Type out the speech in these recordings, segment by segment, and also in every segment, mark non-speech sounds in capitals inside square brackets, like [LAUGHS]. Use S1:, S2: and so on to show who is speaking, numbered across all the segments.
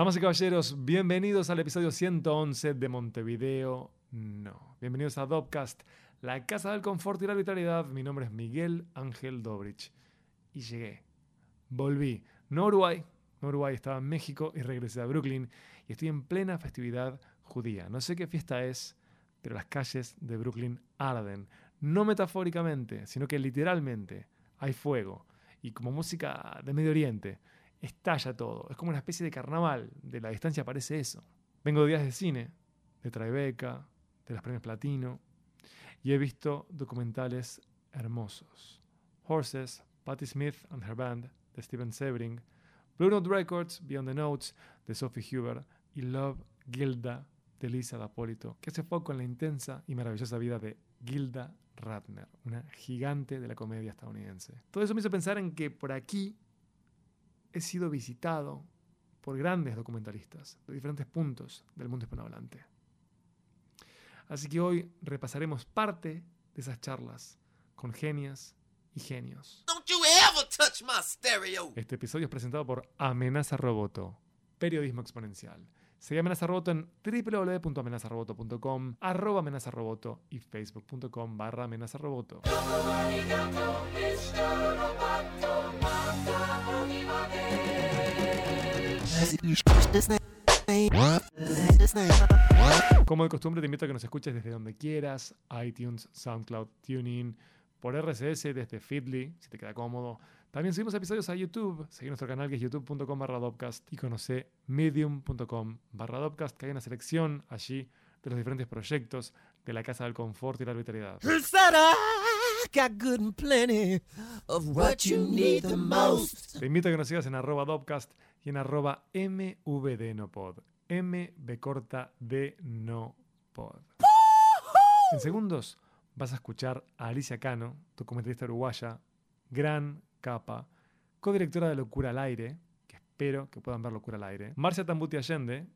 S1: Damas y caballeros, bienvenidos al episodio 111 de Montevideo No. Bienvenidos a Dopcast, la casa del confort y la vitalidad. Mi nombre es Miguel Ángel Dobrich. Y llegué. Volví. No a Uruguay. No Uruguay, estaba en México y regresé a Brooklyn. Y estoy en plena festividad judía. No sé qué fiesta es, pero las calles de Brooklyn arden. No metafóricamente, sino que literalmente hay fuego. Y como música de Medio Oriente estalla todo. Es como una especie de carnaval. De la distancia parece eso. Vengo de días de cine, de Tribeca, de los premios Platino, y he visto documentales hermosos. Horses, Patti Smith and Her Band, de Steven Sebring, Blue Note Records, Beyond the Notes, de Sophie Huber, y Love, Gilda, de Lisa D'Apolito, que hace foco en la intensa y maravillosa vida de Gilda Radner, una gigante de la comedia estadounidense. Todo eso me hizo pensar en que por aquí he sido visitado por grandes documentalistas de diferentes puntos del mundo hispanohablante. Así que hoy repasaremos parte de esas charlas con genias y genios. Este episodio es presentado por Amenaza Roboto, periodismo exponencial. Sigue Amenaza Roboto en www.amenazaroboto.com, arroba amenazaroboto y facebook.com barra amenazaroboto. Como de costumbre, te invito a que nos escuches desde donde quieras, iTunes, SoundCloud, TuneIn, por RCS desde Feedly, si te queda cómodo. También subimos episodios a YouTube, seguí nuestro canal que es youtube.com barra Dopcast y conoce medium.com barra Dopcast, que hay una selección allí de los diferentes proyectos de la Casa del Confort y la Vitalidad. Te invito a que nos sigas en arroba Dopcast y en arroba mvdnopod. MB corta de no pod. En segundos vas a escuchar a Alicia Cano, documentalista uruguaya, gran capa, codirectora de Locura al Aire, que espero que puedan ver Locura al Aire. Marcia Tambuti Allende,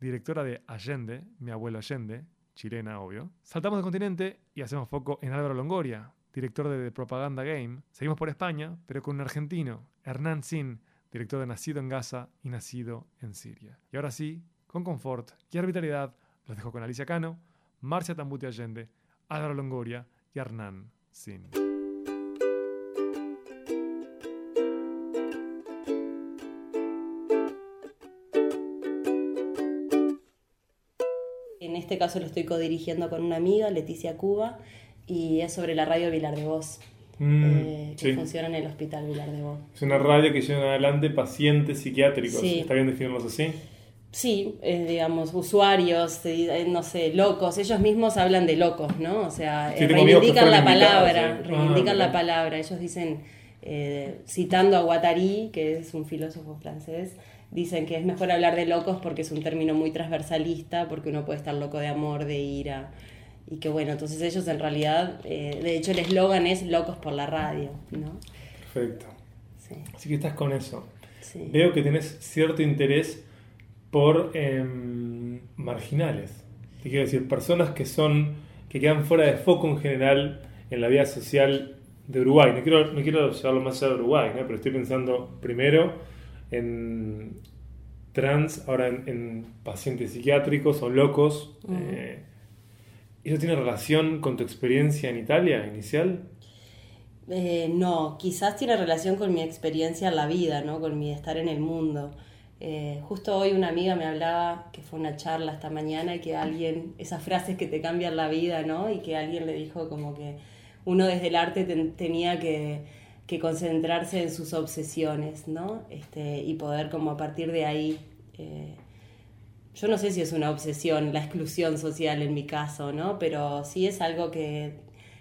S1: directora de Allende, mi abuelo Allende, chilena, obvio. Saltamos de continente y hacemos foco en Álvaro Longoria, director de The Propaganda Game. Seguimos por España, pero con un argentino, Hernán Sin, director de Nacido en Gaza y Nacido en Siria. Y ahora sí, con confort y arbitrariedad, los dejo con Alicia Cano, Marcia Tambuti Allende, Álvaro Longoria y Hernán Sin.
S2: En este caso lo estoy codirigiendo con una amiga, Leticia Cuba, y es sobre la radio Vilar de Voz,
S1: Mm,
S2: eh, que
S1: sí.
S2: funciona en el Hospital Vilar de Voz.
S1: Es una radio que lleva adelante pacientes psiquiátricos.
S2: Sí.
S1: ¿Está bien definirlos así?
S2: Sí, eh, digamos, usuarios, eh, no sé, locos, ellos mismos hablan de locos, ¿no? O sea,
S1: Sí,
S2: eh,
S1: que
S2: reivindican la palabra,
S1: sí. Ah,
S2: reivindican la
S1: mira.
S2: palabra. Ellos dicen, eh, citando a Guattari, que es un filósofo francés, dicen que es mejor hablar de locos porque es un término muy transversalista, porque uno puede estar loco de amor, de ira. Y que bueno, entonces ellos en realidad, eh, de hecho el eslogan es locos por la radio, ¿no?
S1: Perfecto.
S2: Sí,
S1: Así que estás con eso.
S2: sí.
S1: Veo que tenés cierto interés por em, marginales. Te quiero decir, personas que son que quedan fuera de foco en general en la vida social de Uruguay. No quiero, no quiero llevarlo más allá de Uruguay, ¿no? pero estoy pensando primero en trans, ahora en, en pacientes psiquiátricos o locos. Eh, ¿Eso tiene relación con tu experiencia en Italia inicial?
S2: Eh, no, quizás tiene relación con mi experiencia en la vida, ¿no? Con mi estar en el mundo. Eh, justo hoy una amiga me hablaba, que fue una charla esta mañana, y que alguien, esas frases que te cambian la vida, ¿no? Y que alguien le dijo como que uno desde el arte ten- tenía que, que concentrarse en sus obsesiones, ¿no? Este, y poder como a partir de ahí... eh, yo no sé si es una obsesión la exclusión social en mi caso, ¿no? Pero sí es algo que,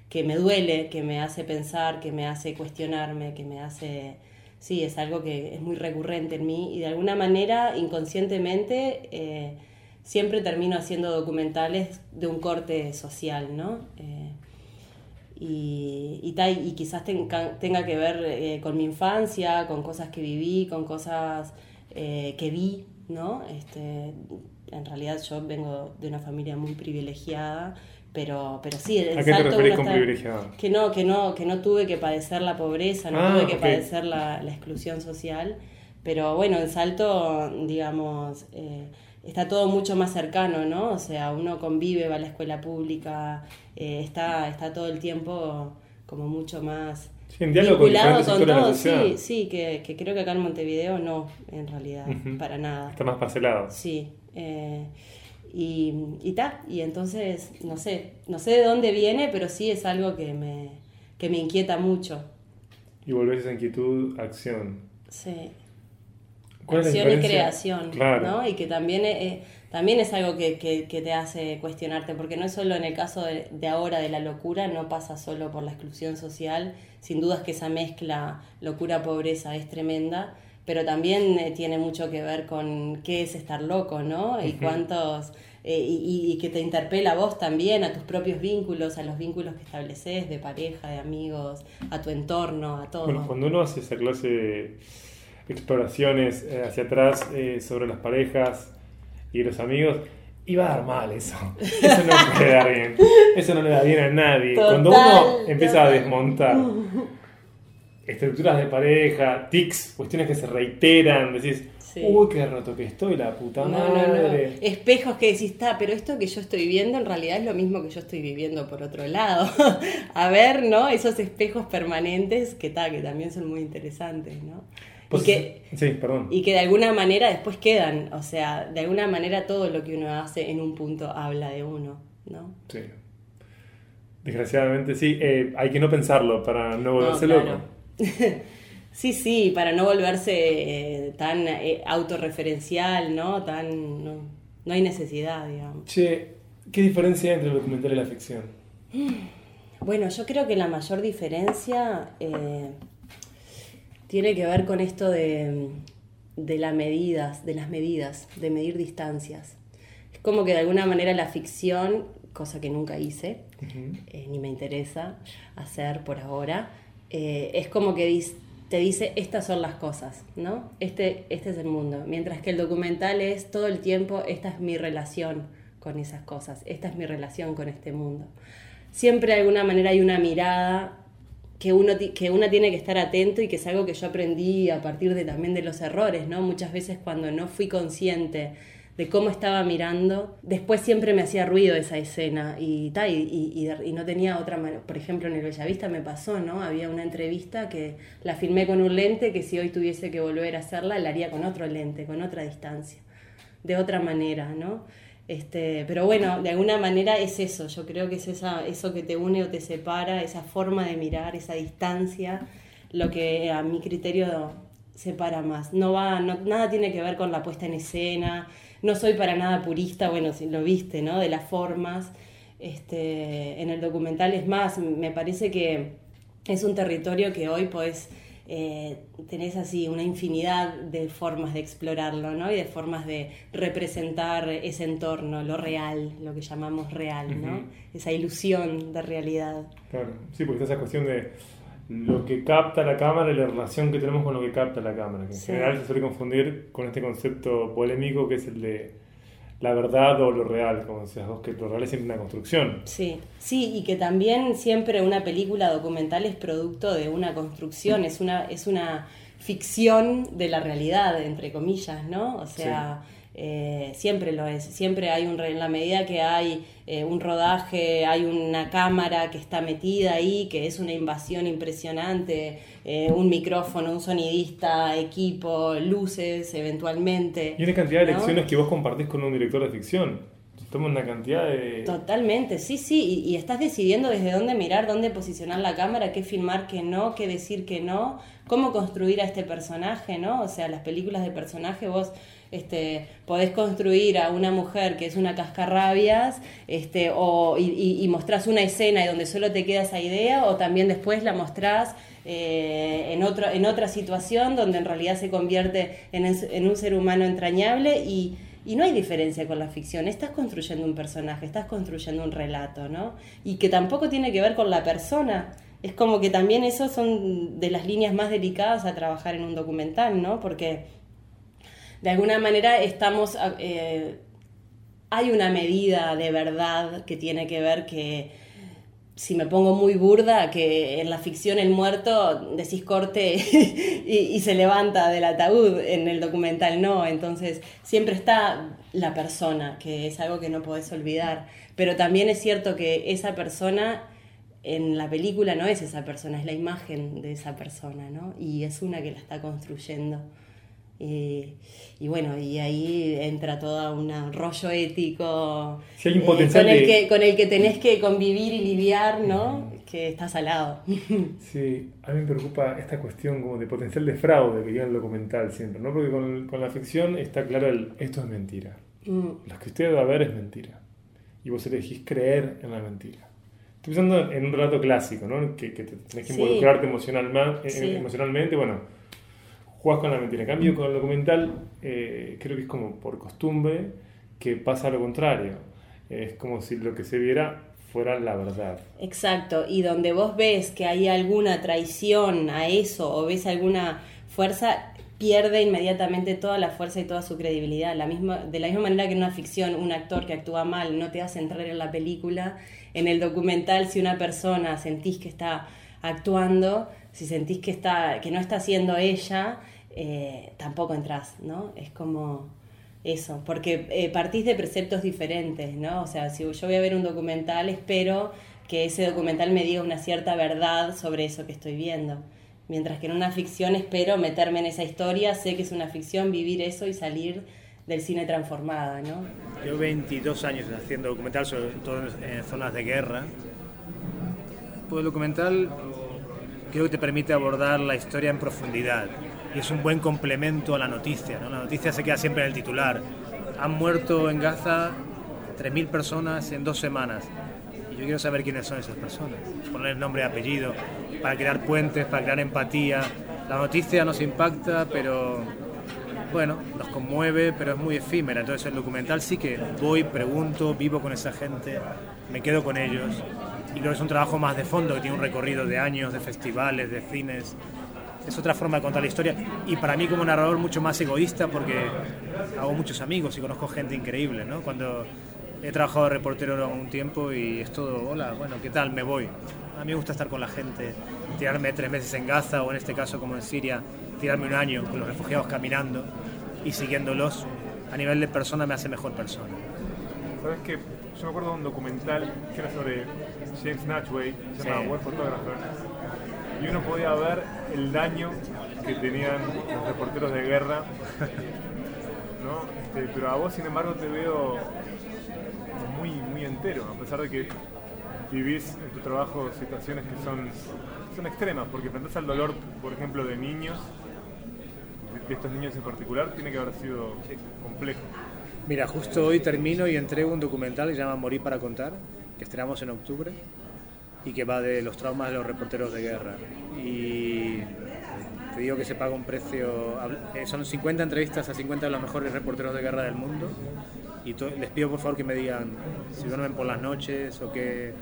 S2: que me duele, que me hace pensar, que me hace cuestionarme, que me hace... Sí, es algo que es muy recurrente en mí y de alguna manera, inconscientemente, eh, siempre termino haciendo documentales de un corte social, ¿no? Eh, y, y, y quizás tenga, que ver eh, con mi infancia, con cosas que viví, con cosas que vi, ¿no? Este, en realidad yo vengo de una familia muy privilegiada, pero, pero sí, el
S1: ¿A qué te
S2: salto uno
S1: con privilegiado?
S2: Que no, que no, que no tuve que padecer la pobreza, no
S1: Ah,
S2: tuve que padecer la, la exclusión social, Pero bueno, en Salto, digamos, eh, está todo mucho más cercano, ¿no? O sea, uno convive, va a la escuela pública, eh, está, está todo el tiempo como mucho más
S1: sí, en diálogo
S2: vinculado
S1: con,
S2: con todo, sí, sí, que, que creo que acá en Montevideo no, en realidad, para nada.
S1: Está más parcelado.
S2: Sí. eh, y, y ta, y entonces, no sé, no sé de dónde viene, pero sí es algo que me, que me inquieta mucho.
S1: Y volvés esa inquietud acción.
S2: Sí.
S1: ¿Cuál es la
S2: Acción y creación,
S1: Claro.
S2: ¿no? Y que también, eh, también es algo que, que- que te hace cuestionarte, porque no es solo en el caso de, de ahora de la locura, no pasa solo por la exclusión social, sin dudas que esa mezcla locura-pobreza es tremenda, pero también eh, tiene mucho que ver con qué es estar loco, ¿no? Y cuántos... eh, y, que te interpela a vos también, a tus propios vínculos, a los vínculos que estableces de pareja, de amigos, a tu entorno, a todo.
S1: Bueno, cuando uno hace esa clase de exploraciones eh, hacia atrás eh, sobre las parejas y los amigos, iba a dar mal eso. [LAUGHS] Eso no puede dar bien. Eso no le da bien a nadie. Cuando uno
S2: Total,
S1: empieza a desmontar estructuras de pareja, tics, cuestiones que se reiteran, decís,
S2: Sí.
S1: uy, qué roto que estoy, la puta
S2: No, no, no.
S1: madre.
S2: Espejos que decís, está, pero esto que yo estoy viendo en realidad es lo mismo que yo estoy viviendo por otro lado. [LAUGHS] a ver, ¿no? Esos espejos permanentes que, ta, que también son muy interesantes, ¿no?
S1: Pues-
S2: y, que,
S1: sí, perdón.
S2: y que de alguna manera después quedan, o sea, de alguna manera todo lo que uno hace en un punto habla de uno, ¿no?
S1: Sí. Desgraciadamente sí, eh, hay que no pensarlo para no volverse
S2: No,
S1: loco. [LAUGHS]
S2: Sí, sí, para no volverse eh, tan eh, autorreferencial, ¿no? Tan, no, no hay necesidad, digamos.
S1: Che, ¿qué diferencia hay entre el documental y la ficción?
S2: Bueno, yo creo que la mayor diferencia eh, tiene que ver con esto de, de las medidas, de las medidas, de medir distancias. Es como que de alguna manera la ficción, cosa que nunca hice, eh, ni me interesa hacer por ahora, eh, es como que te dice estas son las cosas, ¿no? Este, este es el mundo. Mientras que el documental es todo el tiempo, esta es mi relación con esas cosas, esta es mi relación con este mundo. Siempre de alguna manera hay una mirada que uno, que uno tiene que estar atento y que es algo que yo aprendí a partir de también de los errores, ¿no? Muchas veces cuando no fui consciente de cómo estaba mirando, después siempre me hacía ruido esa escena y, ta, y no tenía otra manera. Por ejemplo, en el Bellavista me pasó, ¿no? Había una entrevista que la filmé con un lente que si hoy tuviese que volver a hacerla, la haría con otro lente, con otra distancia, de otra manera, ¿no? Este, pero bueno, de alguna manera es eso, yo creo que es esa, eso que te une o te separa, esa forma de mirar, esa distancia, lo que a mi criterio separa más. No va, no- nada tiene que ver con la puesta en escena, no soy para nada purista, bueno, si lo viste, ¿no? De las formas. Este, en el documental es más, me parece que es un territorio que hoy podés, eh, tenés así una infinidad de formas de explorarlo, ¿no? Y de formas de representar ese entorno, lo real, lo que llamamos real, ¿no? Esa ilusión de realidad.
S1: Claro, sí, porque está esa cuestión de lo que capta la cámara y la relación que tenemos con lo que capta la cámara, que en
S2: Sí.
S1: general se suele confundir con este concepto polémico que es el de la verdad o lo real, como decías vos, que lo real es siempre una construcción.
S2: Sí, sí, y que también siempre una película documental es producto de una construcción, es una, es una ficción de la realidad, entre comillas, ¿no? O sea, eh, siempre lo es, siempre hay un, re- en la medida que hay eh, un rodaje, hay una cámara que está metida ahí, que es una invasión impresionante, eh, un micrófono, un sonidista, equipo, luces, eventualmente.
S1: Y una cantidad de
S2: ¿no?
S1: lecciones que vos compartís con un director de ficción. Toma una cantidad de...
S2: Totalmente, sí, sí, y, y estás decidiendo desde dónde mirar, dónde posicionar la cámara, qué filmar, qué no, qué decir que no, cómo construir a este personaje, ¿no? O sea, las películas de personaje vos este, podés construir a una mujer que es una cascarrabias este, o, y, y- mostrás una escena y donde solo te queda esa idea o también después la mostrás eh, en, otra situación donde en realidad se convierte en un ser humano entrañable y, y no hay diferencia con la ficción. Estás construyendo un personaje, estás construyendo un relato, ¿no? Y que tampoco tiene que ver con la persona. Es como que también eso son de las líneas más delicadas a trabajar en un documental, ¿no? Porque de alguna manera estamos... eh, hay una medida de verdad que tiene que ver que si me pongo muy burda, que en la ficción el muerto decís corte [LAUGHS] y, se levanta del ataúd, en el documental no, entonces siempre está la persona, que es algo que no podés olvidar, pero también es cierto que esa persona en la película no es esa persona, es la imagen de esa persona, ¿no? Y es una que la está construyendo. Eh, y bueno, y ahí entra todo un rollo ético
S1: eh, con, el
S2: que, con el que tenés que convivir y lidiar, ¿no? Que estás al lado. [LAUGHS]
S1: Sí, a mí me preocupa esta cuestión como de potencial de fraude que lleva el documental siempre, ¿no? Porque con, con la ficción está claro el esto es mentira. Mm. Lo que usted va a ver es mentira. Y vos elegís creer en la mentira. Estoy pensando en un relato clásico, ¿no? Que, que tenés que involucrarte emocionalmente, eh, emocionalmente, bueno jugás con la mentira. En cambio, con el documental, eh, creo que es como por costumbre que pasa lo contrario. Es como si lo que se viera fuera la verdad.
S2: Exacto, y donde vos ves que hay alguna traición a eso o ves alguna fuerza, pierde inmediatamente toda la fuerza y toda su credibilidad. La misma, de la misma manera que en una ficción un actor que actúa mal no te hace entrar en la película, en el documental si una persona sentís que está actuando, si sentís que, está, que no está siendo ella, eh, tampoco entras, ¿no? Es como eso, porque eh, partís de preceptos diferentes, ¿no? O sea, si yo voy a ver un documental, espero que ese documental me diga una cierta verdad sobre eso que estoy viendo. Mientras que en una ficción espero meterme en esa historia, sé que es una ficción, vivir eso y salir del cine transformada, ¿no?
S3: Yo 22 años haciendo documental, sobre todo en zonas de guerra. Pues el documental creo que te permite abordar la historia en profundidad y es un buen complemento a la noticia. ¿no? La noticia se queda siempre en el titular. Han muerto en Gaza 3.000 personas en dos semanas. Y yo quiero saber quiénes son esas personas. Poner nombre y apellido, para crear puentes, para crear empatía. La noticia nos impacta, pero bueno, nos conmueve, pero es muy efímera. Entonces el documental sí que voy, pregunto, vivo con esa gente, me quedo con ellos. Y creo que es un trabajo más de fondo, que tiene un recorrido de años, de festivales, de cines, es otra forma de contar la historia y para mí como narrador mucho más egoísta porque hago muchos amigos y conozco gente increíble, ¿no? Cuando he trabajado de reportero un tiempo y es todo, hola, bueno, ¿qué tal? Me voy. A mí me gusta estar con la gente, tirarme tres meses en Gaza o en este caso como en Siria, tirarme un año con los refugiados caminando y siguiéndolos. A nivel de persona me hace mejor persona.
S1: ¿Sabes qué? Yo me acuerdo de un documental que era sobre James Natchway, se llama World Photographer y uno podía ver el daño que tenían los reporteros de guerra. [LAUGHS] ¿no? Este, pero a vos, sin embargo, te veo muy, muy entero, a pesar de que vivís en tu trabajo situaciones que son, son extremas, porque enfrentás al dolor, por ejemplo, de niños, de estos niños en particular, tiene que haber sido complejo.
S3: Mira, justo hoy termino y entrego un documental que se llama Morir para contar, que estrenamos en octubre y que va de los traumas de los reporteros de guerra. Y te digo que se paga un precio, eh, son 50 entrevistas a 50 de los mejores reporteros de guerra del mundo y les pido por favor que me digan si duermen por las noches o qué,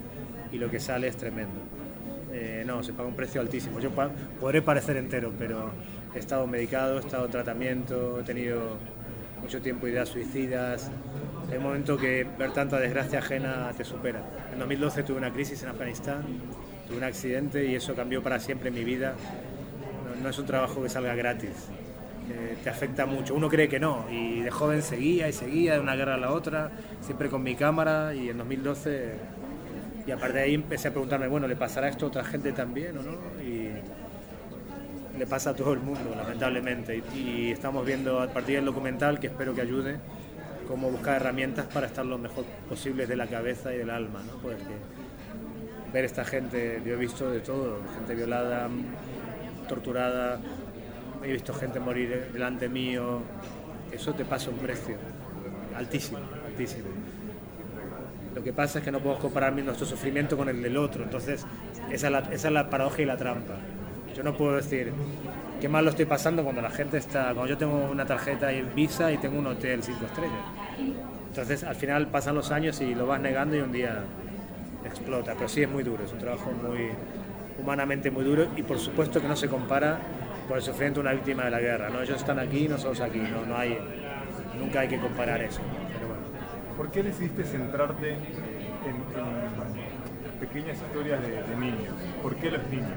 S3: y lo que sale es tremendo. Eh, no, se paga un precio altísimo. Yo podré parecer entero, pero he estado medicado, he estado en tratamiento, he tenido mucho tiempo ideas suicidas, un momento que ver tanta desgracia ajena te supera. En 2012 tuve una crisis en Afganistán, tuve un accidente y eso cambió para siempre mi vida. No, es un trabajo que salga gratis. Eh, te afecta mucho. Uno cree que no, y de joven seguía y seguía de una guerra a la otra, siempre con mi cámara, y en 2012, y a partir de ahí empecé a preguntarme, bueno, ¿le pasará esto a otra gente también o no? Y le pasa a todo el mundo, lamentablemente, y estamos viendo a partir del documental, que espero que ayude, cómo buscar herramientas para estar lo mejor posible de la cabeza y del alma, ¿no? Porque ver esta gente, yo he visto de todo, gente violada, torturada, he visto gente morir delante mío, eso te pasa un precio altísimo, altísimo. Lo que pasa es que no podemos comparar nuestro sufrimiento con el del otro, entonces esa es la paradoja y la trampa. Yo no puedo decir, qué mal lo estoy pasando cuando la gente está, cuando yo tengo una tarjeta y Visa y tengo un hotel cinco estrellas. Entonces al final pasan los años y lo vas negando y un día explota. Pero sí es muy duro, es un trabajo muy humanamente muy duro y por supuesto que no se compara con el sufrimiento de una víctima de la guerra. ¿no? Ellos están aquí, nosotros aquí, no, no hay, nunca hay que comparar eso.
S1: ¿Por qué decidiste centrarte en, pequeñas historias de, de niños. ¿Por qué los niños?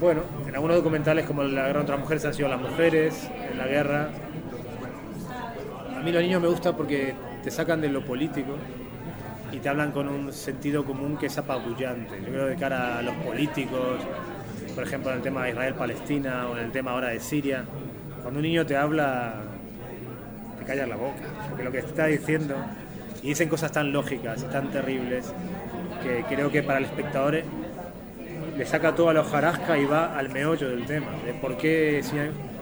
S3: Bueno, en algunos documentales como La guerra contra las mujeres han sido las mujeres, en la guerra. A mí los niños me gusta porque te sacan de lo político y te hablan con un sentido común que es apabullante. Yo creo que de cara a los políticos, por ejemplo en el tema de Israel-Palestina o en el tema ahora de Siria, cuando un niño te habla, te callas la boca, porque lo que está diciendo, y dicen cosas tan lógicas y tan terribles, que creo que para el espectador le saca toda la hojarasca y va al meollo del tema, de por qué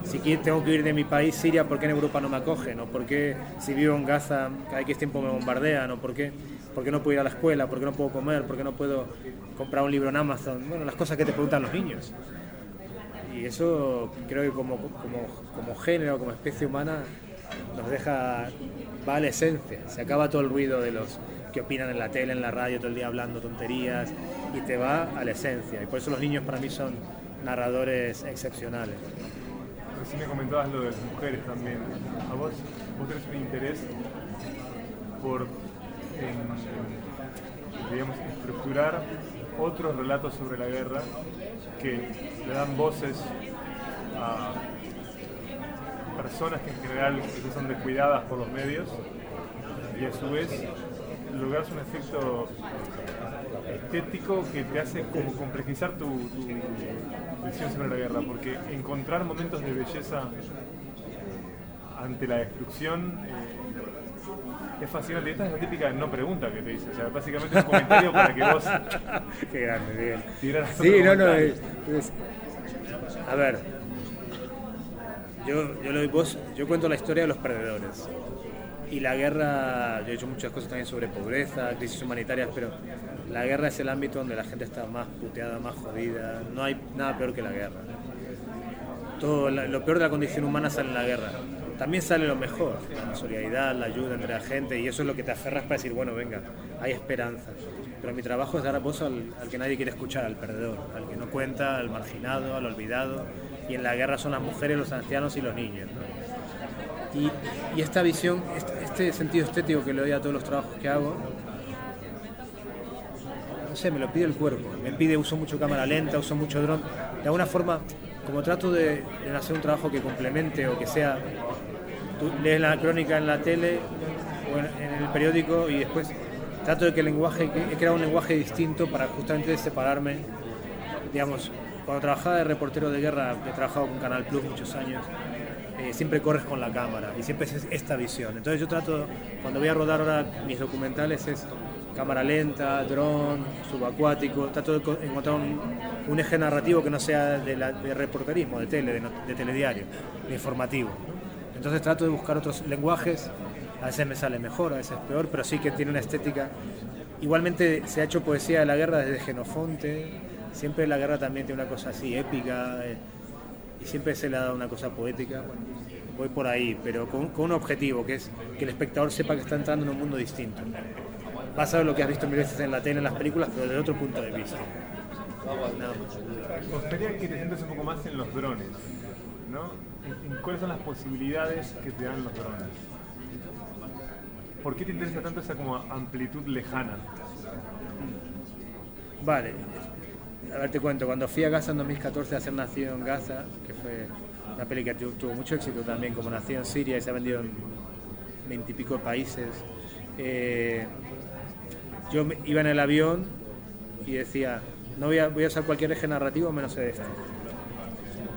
S3: si, tengo que ir de mi país, Siria, por qué en Europa no me acogen, o por qué si vivo en Gaza cada X tiempo me bombardean, o por qué, por qué no puedo ir a la escuela, por qué no puedo comer, por qué no puedo comprar un libro en Amazon, bueno, las cosas que te preguntan los niños. Y eso creo que como, como, como género, como especie humana, nos deja, va a la esencia, se acaba todo el ruido de los que opinan en la tele, en la radio, todo el día hablando tonterías, y te va a la esencia. Y por eso los niños para mí son narradores excepcionales.
S1: Recién me comentabas lo de las mujeres también. ¿A vos, vos tenés un interés por, en, estructurar otros relatos sobre la guerra que le dan voces a personas que en general son descuidadas por los medios y a su vez logras un efecto estético que te hace como complejizar tu, tu visión sobre la guerra, porque encontrar momentos de belleza ante la destrucción eh, es fascinante. Esta es la típica no pregunta que te dice, o sea, básicamente es un comentario para que vos... [LAUGHS]
S3: Qué grande, bien. Sí, no, no, es, a ver, yo, yo, lo, vos, yo cuento la historia de los perdedores. Y la guerra, yo he hecho muchas cosas también sobre pobreza, crisis humanitarias, pero la guerra es el ámbito donde la gente está más puteada, más jodida. No hay nada peor que la guerra. Todo lo peor de la condición humana sale en la guerra. También sale lo mejor, la solidaridad, la ayuda entre la gente, y eso es lo que te aferras para decir, bueno, venga, hay esperanza. Pero mi trabajo es dar voz al, al que nadie quiere escuchar, al perdedor, al que no cuenta, al marginado, al olvidado. Y en la guerra son las mujeres, los ancianos y los niños. Y, esta visión, este, este, sentido estético que le doy a todos los trabajos que hago, no sé, me lo pide el cuerpo. Me pide, uso mucho cámara lenta, uso mucho dron. De alguna forma, como trato de, hacer un trabajo que complemente o que sea. Tú lees la crónica en la tele o en, el periódico y después trato de que el lenguaje, he creado un lenguaje distinto para justamente separarme. Digamos, cuando trabajaba de reportero de guerra, he trabajado con Canal Plus muchos años eh, siempre corres con la cámara y siempre es esta visión. Entonces yo trato, cuando voy a rodar ahora mis documentales, es cámara lenta, dron, subacuático, trato de encontrar un, eje narrativo que no sea de, reporterismo, de tele, de, telediario, de informativo. Entonces trato de buscar otros lenguajes, a veces me sale mejor, a veces peor, pero sí que tiene una estética. Igualmente se ha hecho poesía de la guerra desde Genofonte, siempre la guerra también tiene una cosa así épica. Eh, y siempre se le ha dado una cosa poética. voy por ahí, pero con, un objetivo, que es que el espectador sepa que está entrando en un mundo distinto. Vas a ver lo que has visto mil veces en la tele, en las películas, pero desde otro punto de vista.
S1: Nada más. Me gustaría que te sientas un poco más en los drones, ¿no? ¿Cuáles son las posibilidades que te dan los drones? ¿Por qué te interesa tanto esa como amplitud lejana?
S3: Vale, a ver, te cuento, cuando fui a Gaza en 2014 a hacer Nacido en Gaza, que fue una peli que tuvo mucho éxito también, como Nacido en Siria y se ha vendido en veintipico países, eh, yo iba en el avión y decía, no voy a, voy a usar cualquier eje narrativo menos este.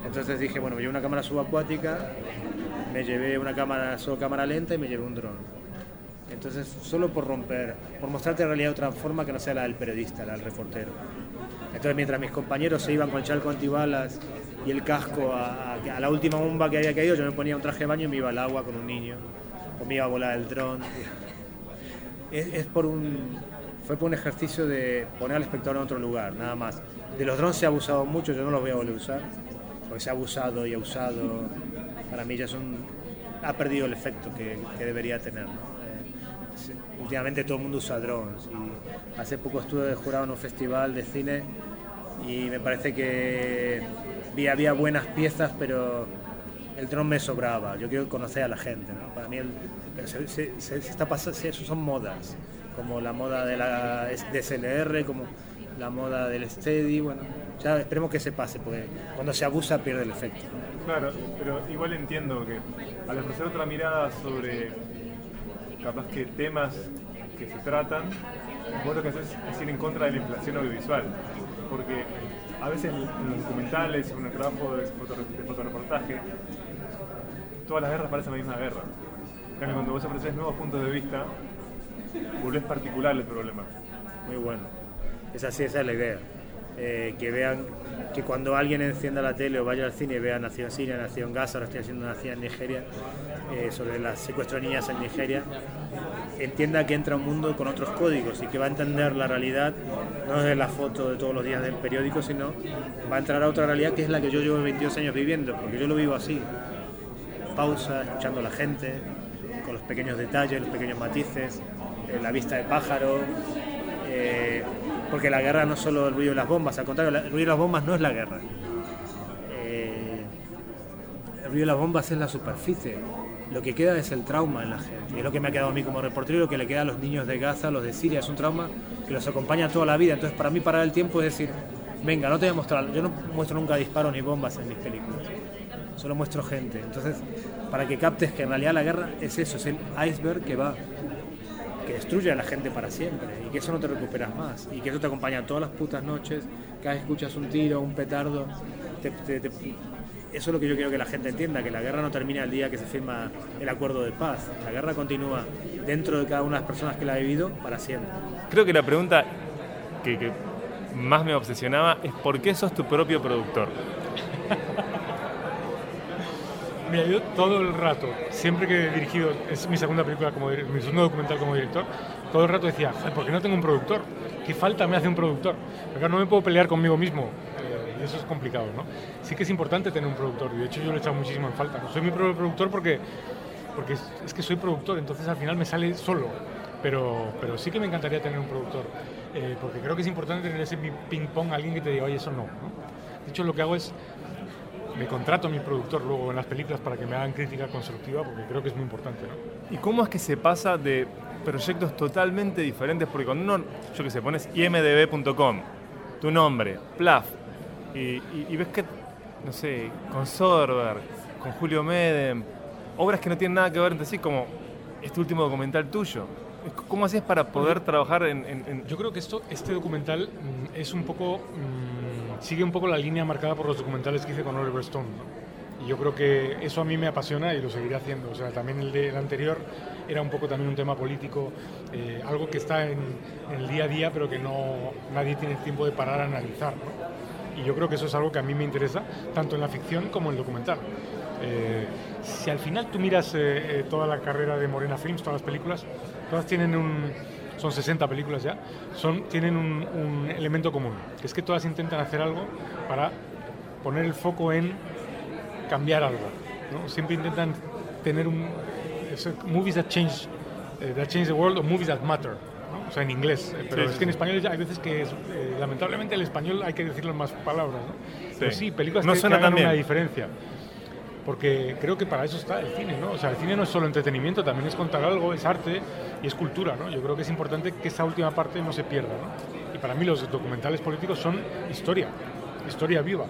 S3: Entonces dije, bueno, me llevé una cámara subacuática, me llevé una cámara, solo cámara lenta y me llevé un dron. Entonces, solo por romper, por mostrarte en realidad otra forma que no sea la del periodista, la del reportero. Entonces, mientras mis compañeros se iban con chalco antibalas y el casco a, la última bomba que había caído, yo me ponía un traje de baño y me iba al agua con un niño, o me iba a volar el dron. Es, por un, fue por un ejercicio de poner al espectador en otro lugar, nada más. De los drones se ha abusado mucho, yo no los voy a volver a usar, porque se ha abusado y ha usado. Para mí ya son, ha perdido el efecto que, debería tener. Últimamente todo el mundo usa drones y hace poco estuve jurado en un festival de cine y me parece que había buenas piezas, pero el dron me sobraba. Yo quiero conocer a la gente. ¿no? Para mí se, está pasando, eso son modas. como la moda de la DSLR, como la moda del steady, bueno, ya esperemos que se pase, porque cuando se abusa pierde el efecto.
S1: Claro, pero igual entiendo que al ofrecer otra mirada sobre capaz que temas que se tratan, vos lo que haces es ir en contra de la inflación audiovisual, porque a veces en los documentales, en el trabajo de, fotoreportaje, todas las guerras parecen la misma guerra. cuando vos ofreces nuevos puntos de vista, volvés particular el problema.
S3: Muy bueno. Es así, esa es la idea. Eh, que vean que cuando alguien encienda la tele o vaya al cine vea Nación Siria, Nación Gaza, ahora estoy haciendo Nación Nigeria, eh, sobre las secuestro de niñas en Nigeria, entienda que entra un mundo con otros códigos y que va a entender la realidad no desde la foto de todos los días del periódico, sino va a entrar a otra realidad que es la que yo llevo 22 años viviendo, porque yo lo vivo así. Pausa, escuchando a la gente, con los pequeños detalles, los pequeños matices, eh, la vista de pájaro, porque la guerra no es solo el ruido de las bombas, al contrario, el ruido de las bombas no es la guerra. Eh, el ruido de las bombas es la superficie. Lo que queda es el trauma en la gente. Es lo que me ha quedado a mí como reportero, lo que le queda a los niños de Gaza, los de Siria. Es un trauma que los acompaña toda la vida. Entonces, para mí, parar el tiempo es decir, venga, no te voy a mostrar. Yo no muestro nunca disparos ni bombas en mis películas. Solo muestro gente. Entonces, para que captes que en realidad la guerra es eso, es el iceberg que va que destruye a la gente para siempre y que eso no te recuperas más y que eso te acompaña todas las putas noches, cada vez escuchas un tiro, un petardo, eso es lo que yo quiero que la gente entienda, que la guerra no termina el día que se firma el acuerdo de paz, la guerra continúa dentro de cada una de las personas que la ha vivido para siempre.
S1: Creo que la pregunta que, que más me obsesionaba es ¿por qué sos tu propio productor? [LAUGHS]
S4: Mira, yo todo el rato, siempre que he dirigido, es mi segunda película como mi segundo documental como director, todo el rato decía, ¿por qué no tengo un productor? ¿Qué falta me hace un productor? Porque no me puedo pelear conmigo mismo. Eh, y eso es complicado, ¿no? Sí que es importante tener un productor, y de hecho yo lo he echado muchísimo en falta. Soy mi propio productor porque, porque es, que soy productor, entonces al final me sale solo. Pero, pero sí que me encantaría tener un productor, eh, porque creo que es importante tener ese ping-pong, alguien que te diga, oye, eso no, no. De hecho, lo que hago es me contrato a mi productor luego en las películas para que me hagan crítica constructiva porque creo que es muy importante.
S1: ¿Y cómo es que se pasa de proyectos totalmente diferentes? Porque cuando uno, yo que sé, pones imdb.com, tu nombre, Plaf, y, ves que, no sé, con Soderbergh, con Julio Medem, obras que no tienen nada que ver entre sí, como este último documental tuyo. ¿Cómo haces para poder trabajar en,
S4: Yo creo que esto, este documental mm, es un poco... Mm, sigue un poco la línea marcada por los documentales que hice con Oliver Stone. Y yo creo que eso a mí me apasiona y lo seguiré haciendo. O sea, también el, de, anterior era un poco también un tema político, eh, algo que está en, el día a día, pero que no nadie tiene tiempo de parar a analizar. Y yo creo que eso es algo que a mí me interesa, tanto en la ficción como en el documental. Eh, si al final tú miras eh, toda la carrera de Morena Films, todas las películas, todas tienen un, son 60 películas ya, son, tienen un, elemento común, que es que todas intentan hacer algo para poner el foco en cambiar algo. ¿no? Siempre intentan tener un... movies that change, eh, that change the world o movies that matter. ¿no? O sea, en inglés. Eh, pero es que en español ya hay veces que, eh, lamentablemente, el español hay que decirlo en más palabras. ¿no? Pero sí, películas no que, que hagan una diferencia porque creo que para eso está el cine, ¿no? O sea, el cine no es solo entretenimiento, también es contar algo, es arte y es cultura, ¿no? Yo creo que es importante que esa última parte no se pierda, ¿no? Y para mí los documentales políticos son historia, historia viva.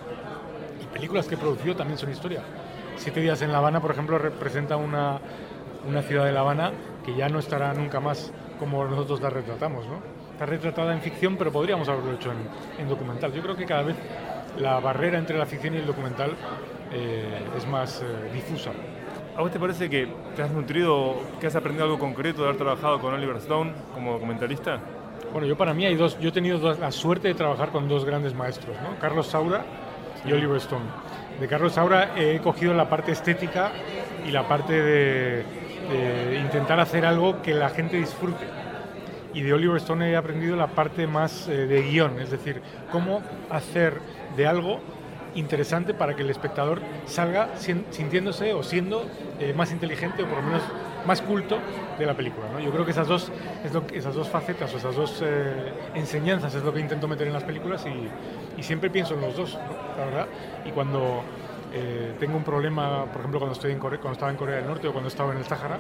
S4: Y películas que he producido también son historia. Siete días en La Habana, por ejemplo, representa una, una ciudad de La Habana que ya no estará nunca más como nosotros la retratamos, ¿no? Está retratada en ficción, pero podríamos haberlo hecho en, en documental. Yo creo que cada vez la barrera entre la ficción y el documental eh, es más eh, difusa.
S1: ¿A vos te parece que te has nutrido, que has aprendido algo concreto de haber trabajado con Oliver Stone como documentalista?
S4: Bueno, yo para mí hay dos, yo he tenido la suerte de trabajar con dos grandes maestros, ¿no? Carlos Saura y Oliver Stone. De Carlos Saura he cogido la parte estética y la parte de, intentar hacer algo que la gente disfrute. Y de Oliver Stone he aprendido la parte más eh, de guion, es decir, cómo hacer de algo interesante para que el espectador salga sintiéndose o siendo eh, más inteligente o por lo menos más culto de la película. ¿no? Yo creo que esas dos, es lo, esas dos facetas o esas dos eh, enseñanzas es lo que intento meter en las películas y, y siempre pienso en los dos, la verdad. Y cuando eh, tengo un problema, por ejemplo, cuando, estoy en Corea, cuando estaba en Corea del Norte o cuando estaba en el Sahara,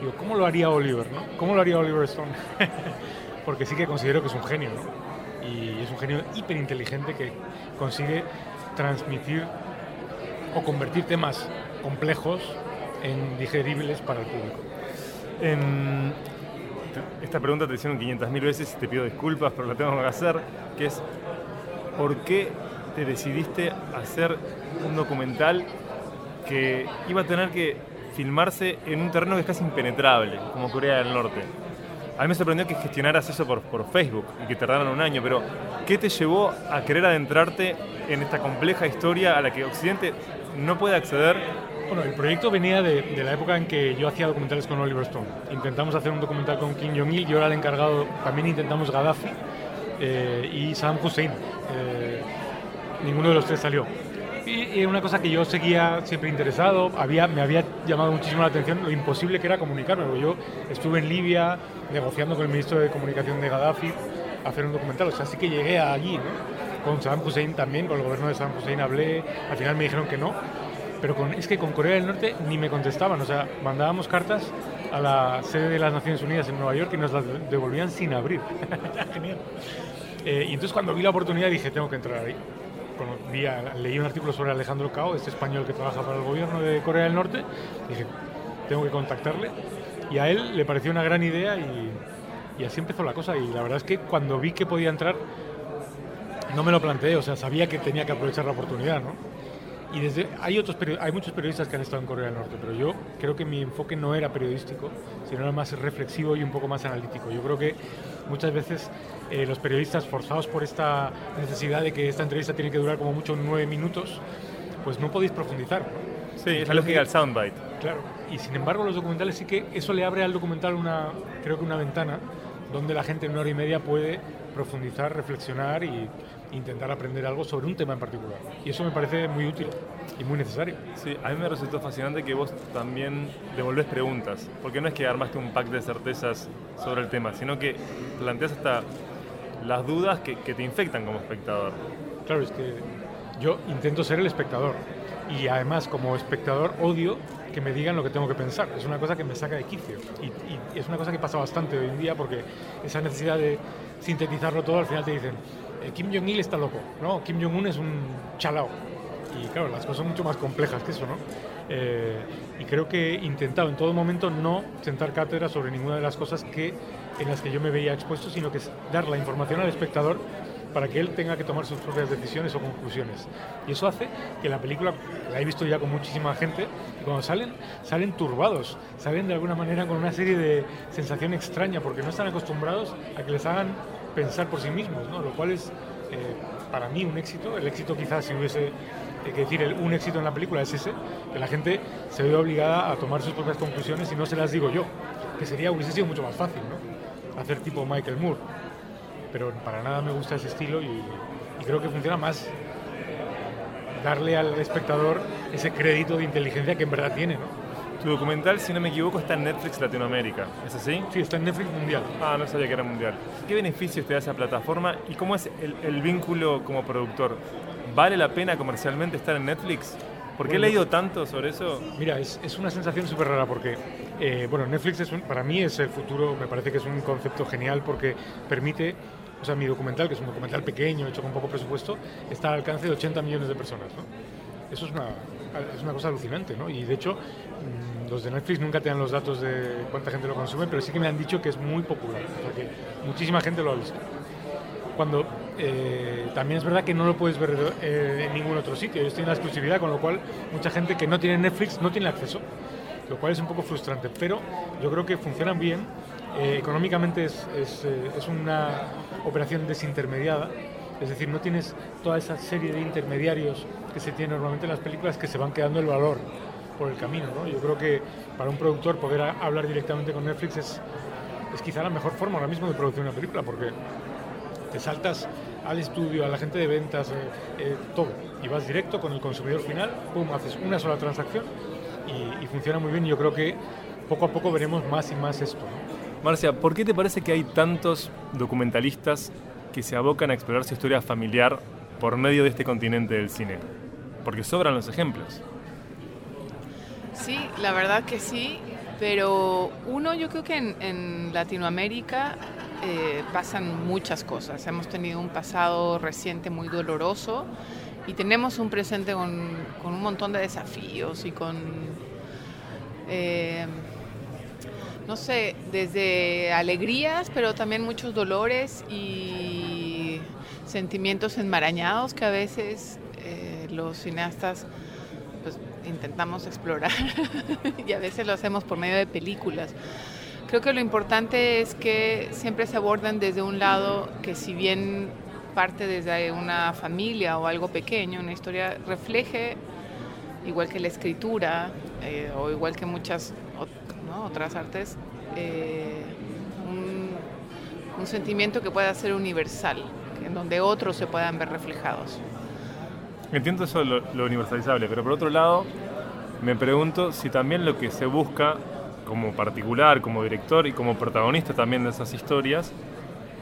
S4: Digo, ¿cómo lo haría Oliver? ¿no? ¿Cómo lo haría Oliver Stone? [LAUGHS] Porque sí que considero que es un genio, ¿no? Y es un genio hiperinteligente que consigue transmitir o convertir temas complejos en digeribles para el público.
S1: En- esta pregunta te hicieron 500.000 veces y te pido disculpas, pero la tengo que hacer, que es ¿por qué te decidiste hacer un documental que iba a tener que filmarse en un terreno que es casi impenetrable, como Corea del Norte? A mí me sorprendió que gestionaras eso por, por Facebook y que tardaran un año, pero ¿qué te llevó a querer adentrarte en esta compleja historia a la que Occidente no puede acceder
S4: Bueno, el proyecto venía de, de la época en que yo hacía documentales con Oliver Stone. Intentamos hacer un documental con Kim Jong-il, yo era el encargado, también intentamos Gaddafi eh, y Saddam Hussein. Eh, ninguno de los tres salió. Y una cosa que yo seguía siempre interesado, había, me había llamado muchísimo la atención lo imposible que era comunicarme. porque Yo estuve en Libia negociando con el ministro de Comunicación de Gaddafi a hacer un documental, o sea, sí que llegué allí, ¿no? Con Saddam Hussein también, con el gobierno de Saddam Hussein hablé, al final me dijeron que no, pero con, es que con Corea del Norte ni me contestaban, o sea, mandábamos cartas a la sede de las Naciones Unidas en Nueva York y nos las devolvían sin abrir. [LAUGHS] Genial. Eh, y entonces cuando vi la oportunidad dije, tengo que entrar ahí. Leí un artículo sobre Alejandro Cao, este español que trabaja para el gobierno de Corea del Norte, dije, tengo que contactarle. Y a él le pareció una gran idea y, y así empezó la cosa. Y la verdad es que cuando vi que podía entrar, no me lo planteé, o sea, sabía que tenía que aprovechar la oportunidad, ¿no? Y desde, hay, otros hay muchos periodistas que han estado en Corea del Norte, pero yo creo que mi enfoque no era periodístico, sino era más reflexivo y un poco más analítico. Yo creo que muchas veces eh, los periodistas, forzados por esta necesidad de que esta entrevista tiene que durar como mucho nueve minutos, pues no podéis profundizar.
S1: Sí, es la lógica del soundbite.
S4: Claro, y sin embargo los documentales sí que eso le abre al documental una, creo que una ventana donde la gente en una hora y media puede profundizar, reflexionar y intentar aprender algo sobre un tema en particular. Y eso me parece muy útil y muy necesario.
S1: Sí, a mí me resultó fascinante que vos también devolvés preguntas, porque no es que armaste un pack de certezas sobre el tema, sino que planteas hasta las dudas que, que te infectan como espectador.
S4: Claro, es que yo intento ser el espectador y además como espectador odio que me digan lo que tengo que pensar. Es una cosa que me saca de quicio y, y es una cosa que pasa bastante hoy en día porque esa necesidad de sintetizarlo todo al final te dicen eh, Kim Jong-il está loco, ¿no? Kim Jong-un es un chalao. Y claro, las cosas son mucho más complejas que eso, ¿no? Eh, y creo que he intentado en todo momento no sentar cátedra sobre ninguna de las cosas que, en las que yo me veía expuesto, sino que es dar la información al espectador para que él tenga que tomar sus propias decisiones o conclusiones. Y eso hace que la película, la he visto ya con muchísima gente, y cuando salen, salen turbados, salen de alguna manera con una serie de sensación extraña, porque no están acostumbrados a que les hagan pensar por sí mismos, ¿no? lo cual es eh, para mí un éxito. El éxito quizás si hubiese eh, que decir el- un éxito en la película es ese, que la gente se ve obligada a tomar sus propias conclusiones y no se las digo yo, que sería, hubiese sido mucho más fácil, ¿no? Hacer tipo Michael Moore. Pero para nada me gusta ese estilo y, creo que funciona más darle al espectador ese crédito de inteligencia que en verdad tiene, ¿no?
S1: Tu documental, si no me equivoco, está en Netflix Latinoamérica, ¿es así?
S4: Sí, está en Netflix mundial.
S1: Ah, no sabía que era mundial. ¿Qué beneficios te da esa plataforma y cómo es el, el vínculo como productor? ¿Vale la pena comercialmente estar en Netflix? Porque he
S4: Bueno,
S1: leído tanto sobre eso.
S4: Mira, es, es una sensación súper rara porque, eh, bueno, Netflix es un- para mí es el futuro, me parece que es un concepto genial porque permite, o sea, mi documental, que es un documental pequeño, hecho con poco presupuesto, está al alcance de 80 millones de personas, ¿no? Eso es una, es una cosa alucinante, ¿no? Y de hecho, mm, los de Netflix nunca te dan los datos de cuánta gente lo consume, pero sí que me han dicho que es muy popular, o sea, que muchísima gente lo ha visto cuando eh, también es verdad que no lo puedes ver eh, en ningún otro sitio. Ellos tienen la exclusividad, con lo cual mucha gente que no tiene Netflix no tiene acceso, lo cual es un poco frustrante. Pero yo creo que funcionan bien. Eh, económicamente es, es, eh, es una operación desintermediada. Es decir, no tienes toda esa serie de intermediarios que se tiene normalmente en las películas que se van quedando el valor por el camino. ¿no? Yo creo que para un productor poder hablar directamente con Netflix es, es quizá la mejor forma ahora mismo de producir una película, porque te saltas al estudio, a la gente de ventas, eh, eh, todo, y vas directo con el consumidor final, pum, haces una sola transacción y, funciona muy bien. y Yo creo que poco a poco veremos más y más esto.
S1: Marcia, ¿por qué te parece que hay tantos documentalistas que se abocan a explorar su historia familiar por medio de este continente del cine? Porque sobran los ejemplos.
S5: Sí, la verdad que sí. Pero uno, yo creo que en, Latinoamérica eh, pasan muchas cosas. Hemos tenido un pasado reciente muy doloroso y tenemos un presente con, un montón de desafíos y con, eh, no sé, desde alegrías, pero también muchos dolores y sentimientos enmarañados que a veces eh, los cineastas pues, intentamos explorar [LAUGHS] y a veces lo hacemos por medio de películas. Creo que lo importante es que siempre se aborden desde un lado que si bien parte desde una familia o algo pequeño, una historia refleje, igual que la escritura eh, o igual que muchas otras artes, eh, un, un sentimiento que pueda ser universal, en donde otros se puedan ver reflejados.
S6: Entiendo eso lo, lo universalizable, pero por otro lado, me pregunto si también lo que se busca como particular, como director y como protagonista también de esas historias,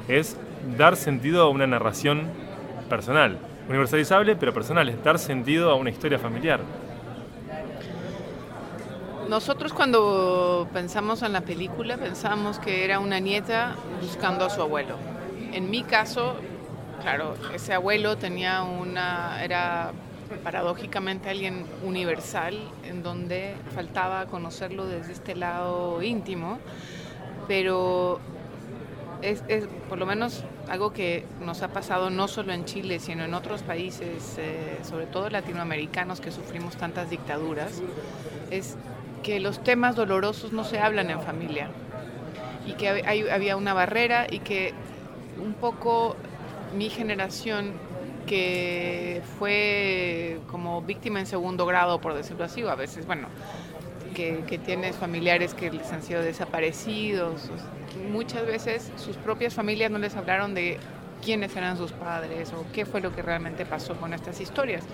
S6: es dar sentido a una narración personal. Universalizable, pero personal, es dar sentido a una historia familiar.
S5: Nosotros cuando pensamos en la película pensamos que era una nieta buscando a su abuelo. En mi caso, claro, ese abuelo tenía una, era paradójicamente alguien universal, en donde faltaba conocerlo desde este lado íntimo, pero es, por lo menos algo que nos ha pasado no solo en Chile, sino en otros países, eh, sobre todo latinoamericanos que sufrimos tantas dictaduras, es que los temas dolorosos no se hablan en familia y que había una barrera y que un poco mi generación que fue como víctima en segundo grado, por decirlo así, a veces, bueno, que, que tienes familiares que les han sido desaparecidos. Muchas veces sus propias familias no les hablaron de quiénes eran sus padres o qué fue lo que realmente pasó con estas historias.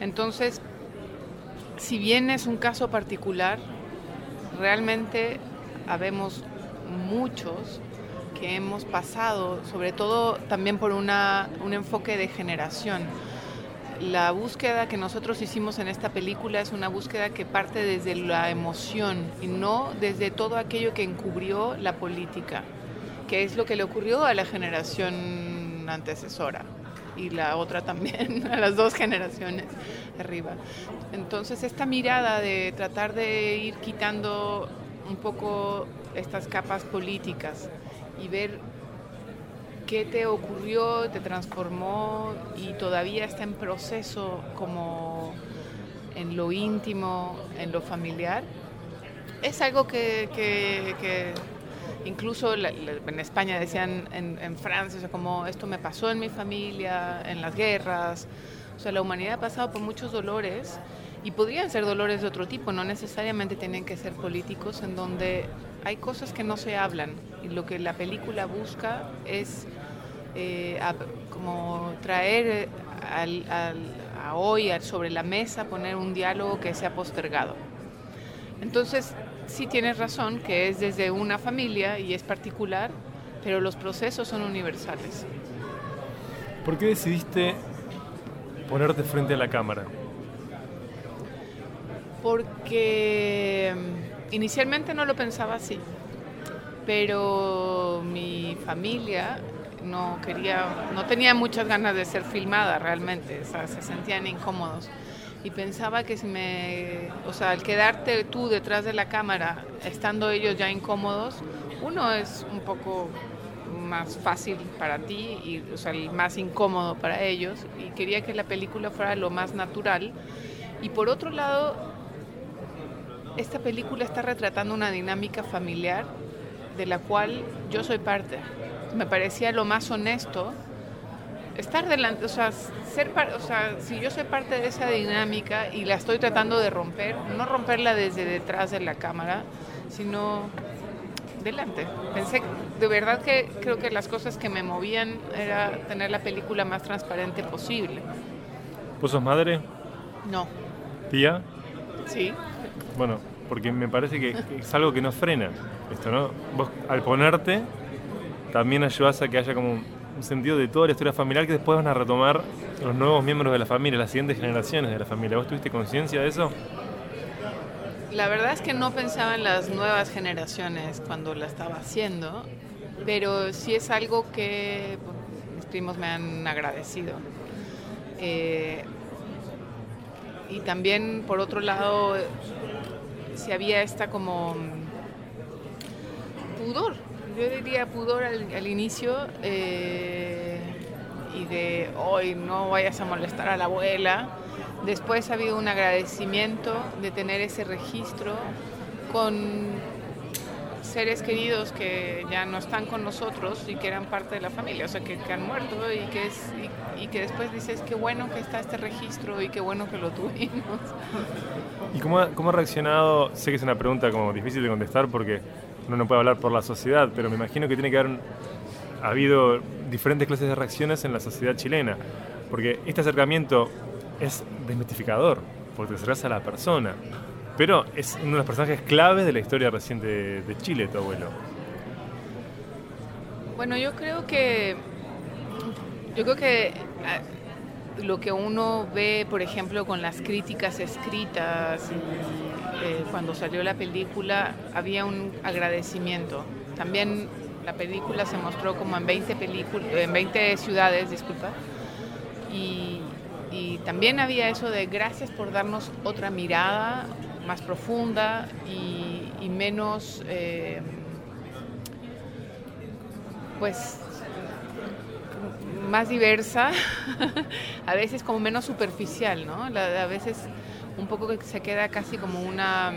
S5: Entonces, si bien es un caso particular, realmente habemos muchos que hemos pasado, sobre todo también por una, un enfoque de generación. La búsqueda que nosotros hicimos en esta película es una búsqueda que parte desde la emoción y no desde todo aquello que encubrió la política, que es lo que le ocurrió a la generación antecesora y la otra también, [LAUGHS] a las dos generaciones arriba. Entonces esta mirada de tratar de ir quitando un poco estas capas políticas y ver qué te ocurrió, te transformó y todavía está en proceso como en lo íntimo, en lo familiar, es algo que, incluso en España decían en, Francia, como esto me pasó en mi familia, en las guerras, o sea, la humanidad ha pasado por muchos dolores y podrían ser dolores de otro tipo, no necesariamente tienen que ser políticos, en donde hay cosas que no se hablan y lo que la película busca es eh, como traer a hoy sobre la mesa, poner un diálogo que se ha postergado. Entonces, sí tienes razón que es desde una familia y es particular, pero los procesos son universales.
S6: ¿Por qué decidiste ponerte frente a la cámara?
S5: Porque Inicialmente no lo pensaba así, pero mi familia no quería, no tenía muchas ganas de ser filmada realmente, o sea, se sentían incómodos. Y pensaba que si me, o sea, al quedarte tú detrás de la cámara, estando ellos ya incómodos, uno es un poco más fácil para ti y o sea, el más incómodo para ellos y quería que la película fuera lo más natural y por otro lado esta película está retratando una dinámica familiar de la cual yo soy parte. Me parecía lo más honesto estar delante, o sea, ser o sea, si yo soy parte de esa dinámica y la estoy tratando de romper, no romperla desde detrás de la cámara, sino delante. Pensé, de verdad que creo que las cosas que me movían era tener la película más transparente posible.
S6: ¿Vos sos madre?
S5: No.
S6: ¿Tía?
S5: Sí
S6: bueno, porque me parece que es algo que no frena esto, ¿no? Vos al ponerte también ayudas a que haya como un sentido de toda la historia familiar que después van a retomar los nuevos miembros de la familia, las siguientes generaciones de la familia. ¿Vos tuviste conciencia de eso?
S5: La verdad es que no pensaba en las nuevas generaciones cuando la estaba haciendo, pero sí es algo que mis primos me han agradecido. Eh, y también, por otro lado, si había esta como pudor, yo diría pudor al, inicio eh, y de hoy no vayas a molestar a la abuela. Después ha habido un agradecimiento de tener ese registro con seres queridos que ya no están con nosotros y que eran parte de la familia, o sea, que, han muerto y que, es, y, que después dices, qué bueno que está este registro y qué bueno que lo tuvimos.
S6: ¿Y cómo, cómo ha reaccionado? Sé que es una pregunta como difícil de contestar porque uno no puede hablar por la sociedad, pero me imagino que tiene que haber habido diferentes clases de reacciones en la sociedad chilena, porque este acercamiento es desmitificador, porque te acercas a la persona. Pero es uno de los personajes claves de la historia reciente de, Chile, tu abuelo.
S5: Bueno, yo creo que. Yo creo que ah, lo que uno ve, por ejemplo, con las críticas escritas eh, cuando salió la película, había un agradecimiento. También la película se mostró como en 20, en 20 ciudades, disculpa, y, también había eso de gracias por darnos otra mirada, más profunda y, menos, eh, pues, más diversa, [LAUGHS] a veces como menos superficial, ¿no? a veces un poco que se queda casi como una...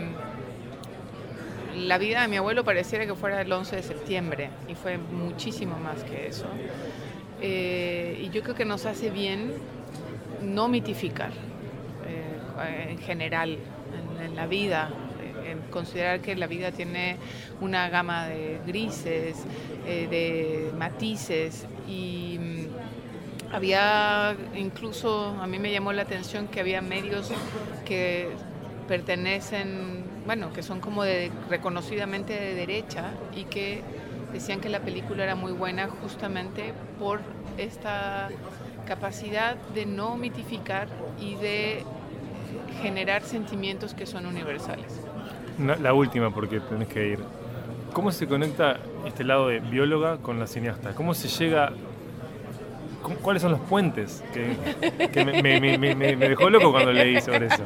S5: La vida de mi abuelo pareciera que fuera el 11 de septiembre y fue muchísimo más que eso. Eh, y yo creo que nos hace bien no mitificar eh, en general en, la vida, en considerar que la vida tiene una gama de grises, eh, de matices y mm, había incluso, a mí me llamó la atención que había medios que pertenecen, bueno, que son como de, reconocidamente de derecha y que decían que la película era muy buena justamente por esta capacidad de no mitificar y de generar sentimientos que son universales.
S6: la última, porque tenés que ir. ¿Cómo se conecta este lado de bióloga con la cineasta? ¿Cómo se llega ¿Cuáles son los puentes? Que, me, dejó loco cuando leí sobre eso.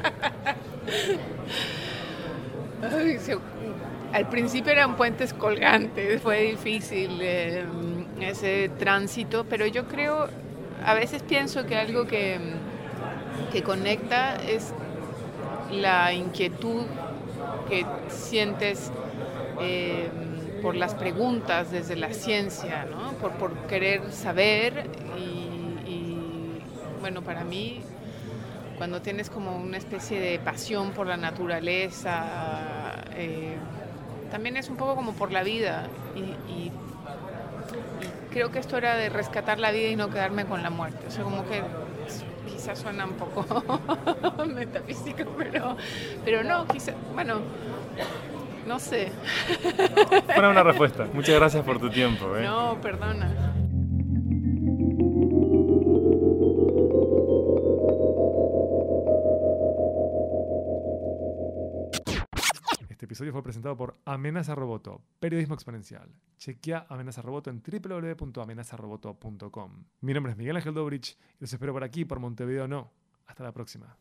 S5: Al principio eran puentes colgantes, fue difícil eh, ese tránsito, pero yo creo, a veces pienso que algo que, que conecta es la inquietud que sientes eh, por las preguntas desde la ciencia, ¿no? por, querer saber y, bueno, para mí cuando tienes como una especie de pasión por la naturaleza, eh, también es un poco como por la vida y, creo que esto era de rescatar la vida y no quedarme con la muerte, o sea, como que quizás suena un poco [LAUGHS] metafísico, pero, pero no, quizás, bueno, no sé.
S6: Buena una respuesta. Muchas gracias por tu tiempo. ¿eh?
S5: No, perdona.
S1: Este episodio fue presentado por Amenaza Roboto, periodismo exponencial. Chequea Amenaza Roboto en www.amenazaroboto.com. Mi nombre es Miguel Ángel Dobrich y los espero por aquí, por Montevideo No. Hasta la próxima.